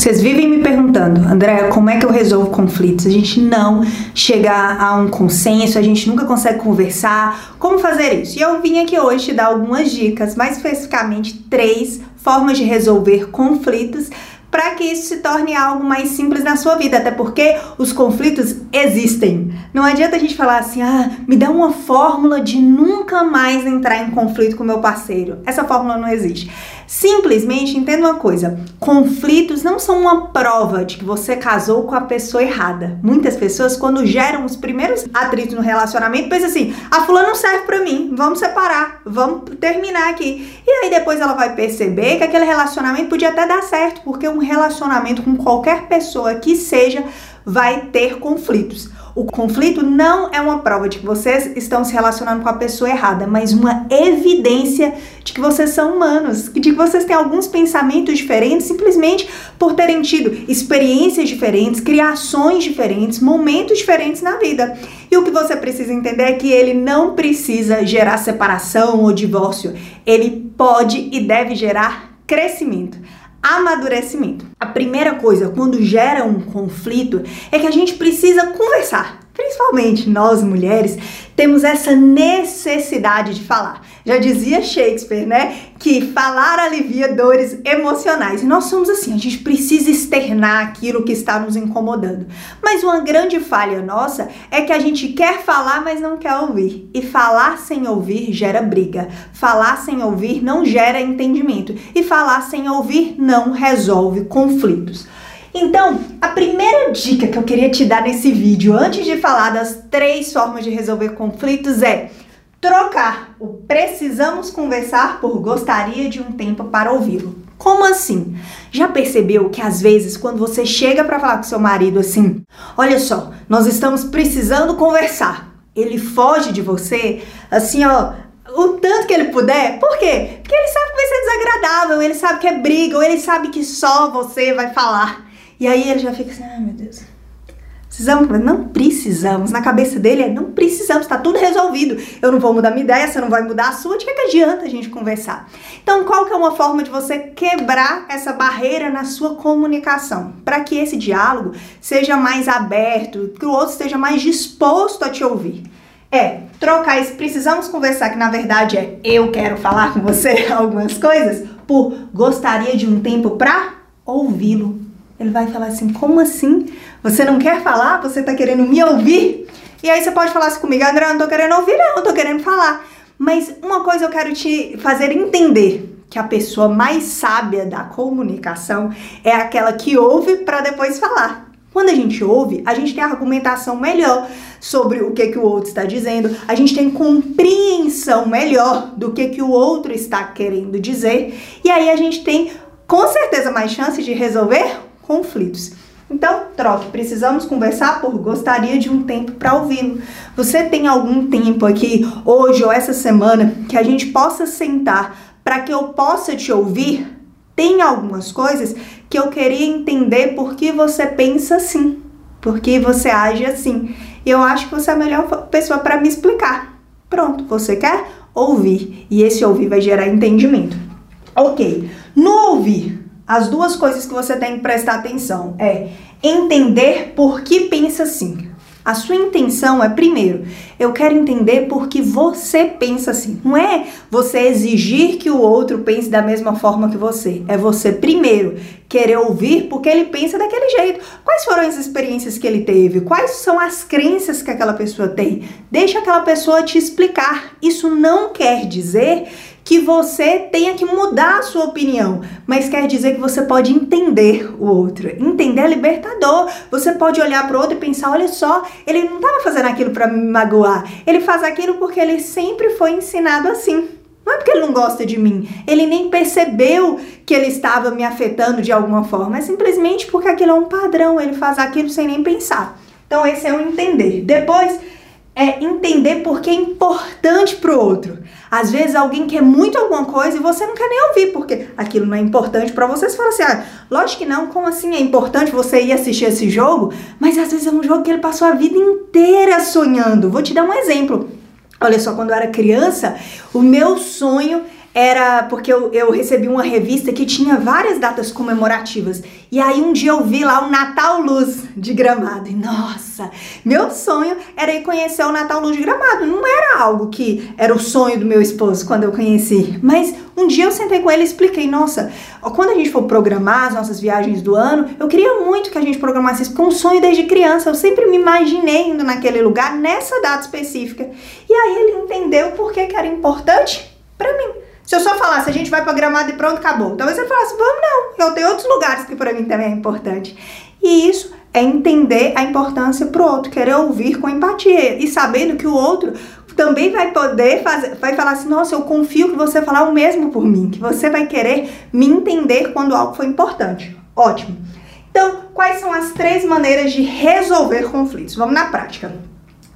Vocês vivem me perguntando, Andréa, como é que eu resolvo conflitos? A gente não chega a um consenso, a gente nunca consegue conversar. Como fazer isso? E eu vim aqui hoje te dar algumas dicas, mais especificamente três formas de resolver conflitos para que isso se torne algo mais simples na sua vida, até porque os conflitos existem. Não adianta a gente falar assim, ah, me dá uma fórmula de nunca mais entrar em conflito com meu parceiro. Essa fórmula não existe. Simplesmente entenda uma coisa: conflitos não são uma prova de que você casou com a pessoa errada. Muitas pessoas, quando geram os primeiros atritos no relacionamento, pensam assim: a fulana não serve para mim, vamos separar, vamos terminar aqui. E aí depois ela vai perceber que aquele relacionamento podia até dar certo, porque um relacionamento com qualquer pessoa que seja vai ter conflitos. O conflito não é uma prova de que vocês estão se relacionando com a pessoa errada, mas uma evidência de que vocês são humanos, de que vocês têm alguns pensamentos diferentes simplesmente por terem tido experiências diferentes, criações diferentes, momentos diferentes na vida. E o que você precisa entender é que ele não precisa gerar separação ou divórcio, ele pode e deve gerar crescimento amadurecimento. A primeira coisa, quando gera um conflito, é que a gente precisa conversar. Principalmente nós mulheres temos essa necessidade de falar. Já dizia Shakespeare, né, que falar alivia dores emocionais. E nós somos assim, a gente precisa externar aquilo que está nos incomodando. Mas uma grande falha nossa é que a gente quer falar, mas não quer ouvir. E falar sem ouvir gera briga. Falar sem ouvir não gera entendimento. E falar sem ouvir não resolve conflitos. Então, a primeira dica que eu queria te dar nesse vídeo, antes de falar das três formas de resolver conflitos, é trocar o precisamos conversar por gostaria de um tempo para ouvi-lo. Como assim? Já percebeu que às vezes quando você chega para falar com seu marido assim, olha só, nós estamos precisando conversar, ele foge de você, assim, ó, o tanto que ele puder. Por quê? Porque ele sabe que vai ser desagradável, ele sabe que é briga, ou ele sabe que só você vai falar. E aí ele já fica assim, ai ah, meu Deus. Precisamos? Não precisamos. Na cabeça dele é não precisamos, tá tudo resolvido. Eu não vou mudar minha ideia, você não vai mudar a sua. De que, que adianta a gente conversar? Então, qual que é uma forma de você quebrar essa barreira na sua comunicação? Para que esse diálogo seja mais aberto, que o outro esteja mais disposto a te ouvir. É trocar esse precisamos conversar, que na verdade é eu quero falar com você algumas coisas, por gostaria de um tempo para ouvi-lo ele vai falar assim: como assim? Você não quer falar? Você tá querendo me ouvir? E aí você pode falar assim comigo, André, eu não tô querendo ouvir, não, eu tô querendo falar. Mas uma coisa eu quero te fazer entender que a pessoa mais sábia da comunicação é aquela que ouve para depois falar. Quando a gente ouve, a gente tem argumentação melhor sobre o que, que o outro está dizendo, a gente tem compreensão melhor do que, que o outro está querendo dizer, e aí a gente tem com certeza mais chance de resolver conflitos. Então, troque. Precisamos conversar por gostaria de um tempo para ouvi-lo. Você tem algum tempo aqui, hoje ou essa semana, que a gente possa sentar para que eu possa te ouvir? Tem algumas coisas que eu queria entender por que você pensa assim, por que você age assim. E eu acho que você é a melhor pessoa para me explicar. Pronto, você quer ouvir e esse ouvir vai gerar entendimento. Ok, no ouvir, as duas coisas que você tem que prestar atenção é entender por que pensa assim. A sua intenção é, primeiro, eu quero entender por que você pensa assim. Não é você exigir que o outro pense da mesma forma que você. É você, primeiro, querer ouvir porque ele pensa daquele jeito. Quais foram as experiências que ele teve? Quais são as crenças que aquela pessoa tem? Deixa aquela pessoa te explicar. Isso não quer dizer que você tenha que mudar a sua opinião, mas quer dizer que você pode entender o outro. Entender é libertador. Você pode olhar para o outro e pensar: olha só, ele não estava fazendo aquilo para me magoar. Ele faz aquilo porque ele sempre foi ensinado assim. Não é porque ele não gosta de mim, ele nem percebeu que ele estava me afetando de alguma forma, é simplesmente porque aquilo é um padrão, ele faz aquilo sem nem pensar. Então, esse é o entender. Depois, é entender porque é importante para o outro. Às vezes alguém quer muito alguma coisa e você não quer nem ouvir porque aquilo não é importante para você. Você fala assim: ah, lógico que não, como assim é importante você ir assistir esse jogo? Mas às vezes é um jogo que ele passou a vida inteira sonhando. Vou te dar um exemplo. Olha só, quando eu era criança, o meu sonho era porque eu, eu recebi uma revista que tinha várias datas comemorativas. E aí um dia eu vi lá o Natal Luz de Gramado. E nossa, meu sonho era ir conhecer o Natal Luz de Gramado. Não era algo que era o sonho do meu esposo quando eu conheci. Mas um dia eu sentei com ele e expliquei: nossa, quando a gente for programar as nossas viagens do ano, eu queria muito que a gente programasse isso, porque é um sonho desde criança. Eu sempre me imaginei indo naquele lugar nessa data específica. E aí ele entendeu por que, que era importante para mim. Se eu só falasse, a gente vai pra Gramado e pronto, acabou. Talvez você falasse, vamos não, eu tenho outros lugares que para mim também é importante. E isso é entender a importância pro outro, querer ouvir com empatia e sabendo que o outro também vai poder fazer, vai falar assim, nossa, eu confio que você falar o mesmo por mim, que você vai querer me entender quando algo foi importante. Ótimo. Então, quais são as três maneiras de resolver conflitos? Vamos na prática.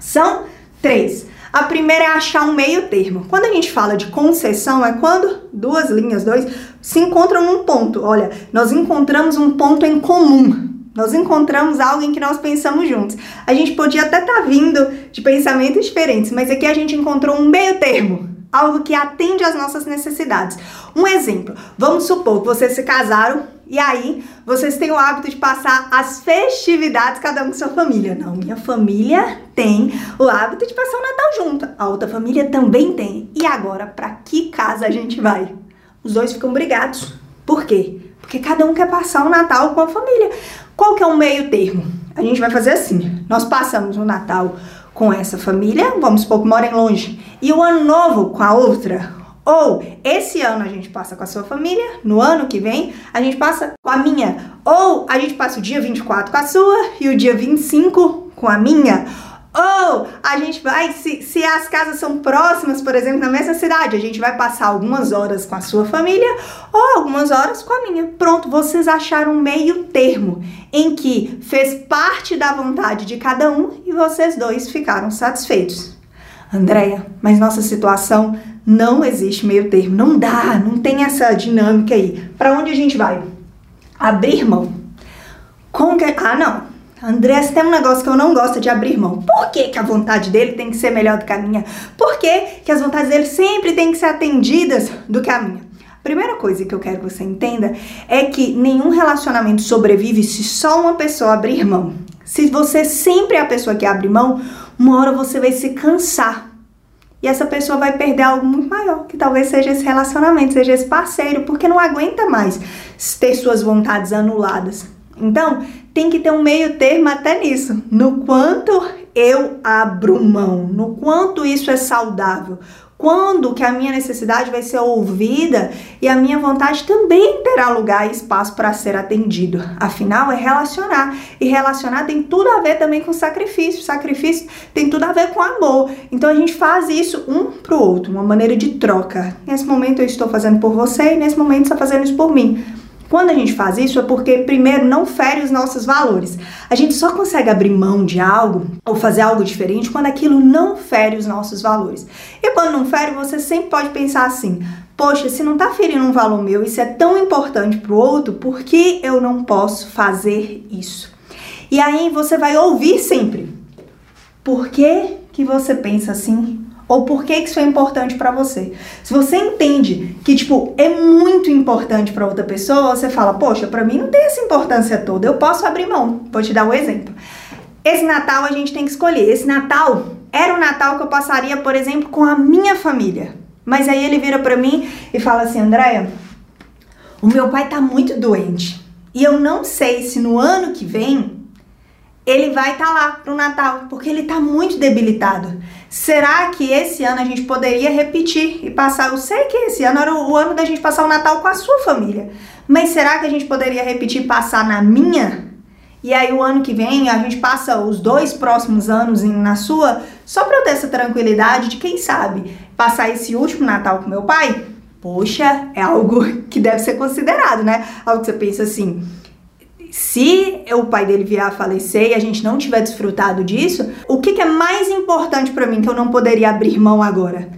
São três. A primeira é achar um meio termo. Quando a gente fala de concessão, é quando duas linhas, dois, se encontram num ponto. Olha, nós encontramos um ponto em comum. Nós encontramos algo em que nós pensamos juntos. A gente podia até estar tá vindo de pensamentos diferentes, mas aqui a gente encontrou um meio termo, algo que atende às nossas necessidades. Um exemplo: vamos supor que vocês se casaram e aí vocês têm o hábito de passar as festividades cada um com sua família. Não, minha família tem o hábito de passar o Natal junto. A outra família também tem. E agora, para que casa a gente vai? Os dois ficam brigados. Por quê? Porque cada um quer passar o Natal com a família. Qual que é o meio termo? A gente vai fazer assim. Nós passamos o Natal com essa família, vamos supor que morem longe, e o ano novo com a outra. Ou esse ano a gente passa com a sua família, no ano que vem a gente passa com a minha. Ou a gente passa o dia 24 com a sua e o dia 25 com a minha. Ou a gente vai, se, se as casas são próximas, por exemplo, na mesma cidade, a gente vai passar algumas horas com a sua família ou algumas horas com a minha. Pronto, vocês acharam um meio termo em que fez parte da vontade de cada um e vocês dois ficaram satisfeitos. Andréia, mas nossa situação não existe meio termo, não dá, não tem essa dinâmica aí. Para onde a gente vai? Abrir mão. Como que... Ah, não. André, tem um negócio que eu não gosto de abrir mão. Por que, que a vontade dele tem que ser melhor do que a minha? Por que, que as vontades dele sempre têm que ser atendidas do que a minha? Primeira coisa que eu quero que você entenda é que nenhum relacionamento sobrevive se só uma pessoa abrir mão. Se você sempre é a pessoa que abre mão, uma hora você vai se cansar. E essa pessoa vai perder algo muito maior, que talvez seja esse relacionamento, seja esse parceiro, porque não aguenta mais ter suas vontades anuladas. Então, tem que ter um meio termo até nisso. No quanto eu abro mão, no quanto isso é saudável, quando que a minha necessidade vai ser ouvida e a minha vontade também terá lugar e espaço para ser atendido. Afinal, é relacionar. E relacionar tem tudo a ver também com sacrifício. Sacrifício tem tudo a ver com amor. Então a gente faz isso um pro outro, uma maneira de troca. Nesse momento eu estou fazendo por você e nesse momento está fazendo isso por mim. Quando a gente faz isso é porque, primeiro, não fere os nossos valores. A gente só consegue abrir mão de algo ou fazer algo diferente quando aquilo não fere os nossos valores. E quando não fere, você sempre pode pensar assim: poxa, se não tá ferindo um valor meu, isso é tão importante pro outro, por que eu não posso fazer isso? E aí você vai ouvir sempre. Por que, que você pensa assim? Ou por que isso é importante para você? Se você entende que tipo é muito importante para outra pessoa, você fala: "Poxa, para mim não tem essa importância toda. Eu posso abrir mão". Vou te dar um exemplo. Esse Natal a gente tem que escolher. Esse Natal era o Natal que eu passaria, por exemplo, com a minha família. Mas aí ele vira para mim e fala assim: "Andréia, o meu pai tá muito doente. E eu não sei se no ano que vem ele vai estar tá lá pro Natal, porque ele tá muito debilitado. Será que esse ano a gente poderia repetir e passar? Eu sei que esse ano era o ano da gente passar o Natal com a sua família, mas será que a gente poderia repetir e passar na minha? E aí o ano que vem a gente passa os dois próximos anos na sua, só para eu ter essa tranquilidade de quem sabe passar esse último Natal com meu pai? Poxa, é algo que deve ser considerado, né? Algo que você pensa assim, se o pai dele vier a falecer e a gente não tiver desfrutado disso, o que, que é mais importante para mim que eu não poderia abrir mão agora?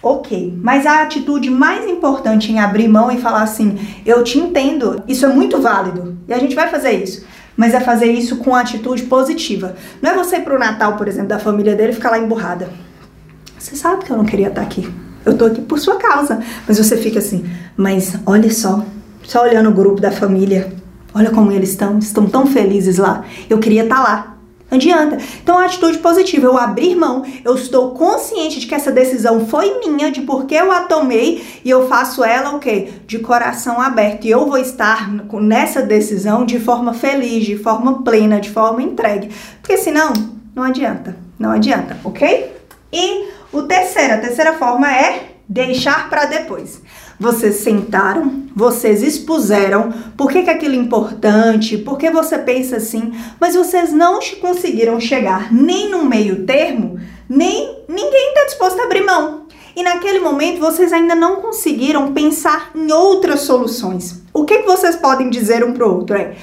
Ok, mas a atitude mais importante em abrir mão e falar assim: eu te entendo, isso é muito válido e a gente vai fazer isso. Mas é fazer isso com atitude positiva. Não é você ir pro Natal, por exemplo, da família dele e ficar lá emburrada. Você sabe que eu não queria estar aqui. Eu tô aqui por sua causa. Mas você fica assim, mas olha só, só olhando o grupo da família, olha como eles estão, estão tão felizes lá. Eu queria estar tá lá. Não adianta. Então, a atitude positiva, eu abrir mão, eu estou consciente de que essa decisão foi minha, de por que eu a tomei, e eu faço ela o quê? De coração aberto. E eu vou estar nessa decisão de forma feliz, de forma plena, de forma entregue. Porque senão, não adianta. Não adianta, ok? E o terceiro, a terceira forma é deixar para depois. Vocês sentaram, vocês expuseram por que, que aquilo é importante, por que você pensa assim, mas vocês não conseguiram chegar nem no meio termo, nem ninguém está disposto a abrir mão. E naquele momento vocês ainda não conseguiram pensar em outras soluções. O que, que vocês podem dizer um para o outro? É,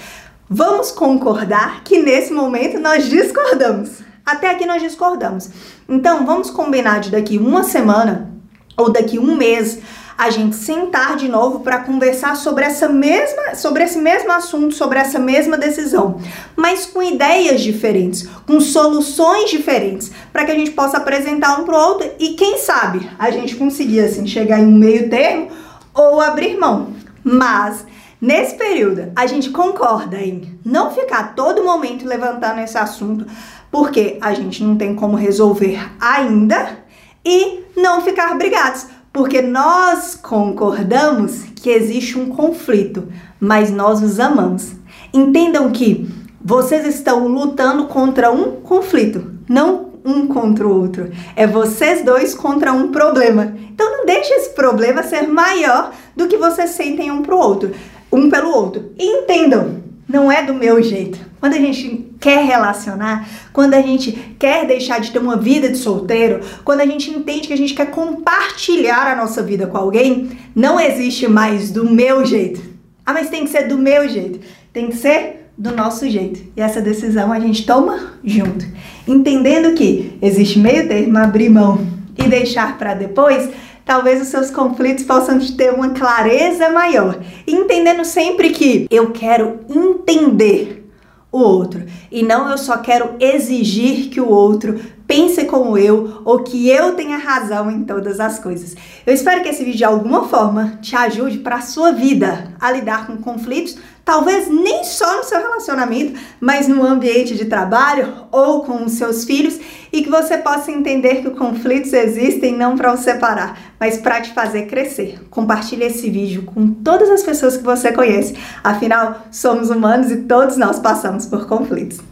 vamos concordar que nesse momento nós discordamos. Até aqui nós discordamos. Então vamos combinar de daqui uma semana ou daqui um mês a gente sentar de novo para conversar sobre essa mesma, sobre esse mesmo assunto, sobre essa mesma decisão, mas com ideias diferentes, com soluções diferentes, para que a gente possa apresentar um para o outro e quem sabe a gente conseguir assim chegar em um meio termo ou abrir mão. Mas Nesse período, a gente concorda em não ficar todo momento levantando esse assunto, porque a gente não tem como resolver ainda, e não ficar brigados, porque nós concordamos que existe um conflito, mas nós os amamos. Entendam que vocês estão lutando contra um conflito, não um contra o outro. É vocês dois contra um problema. Então não deixe esse problema ser maior do que vocês sentem um pro outro, um pelo outro. Entendam, não é do meu jeito. Quando a gente quer relacionar, quando a gente quer deixar de ter uma vida de solteiro, quando a gente entende que a gente quer compartilhar a nossa vida com alguém, não existe mais do meu jeito. Ah, mas tem que ser do meu jeito. Tem que ser do nosso jeito. E essa decisão a gente toma junto. Entendendo que existe meio termo, abrir mão e deixar para depois, talvez os seus conflitos possam ter uma clareza maior. Entendendo sempre que eu quero entender o outro e não eu só quero exigir que o outro pense como eu ou que eu tenha razão em todas as coisas. Eu espero que esse vídeo de alguma forma te ajude para a sua vida a lidar com conflitos talvez nem só no seu relacionamento, mas no ambiente de trabalho ou com os seus filhos, e que você possa entender que os conflitos existem não para os separar, mas para te fazer crescer. Compartilhe esse vídeo com todas as pessoas que você conhece. Afinal, somos humanos e todos nós passamos por conflitos.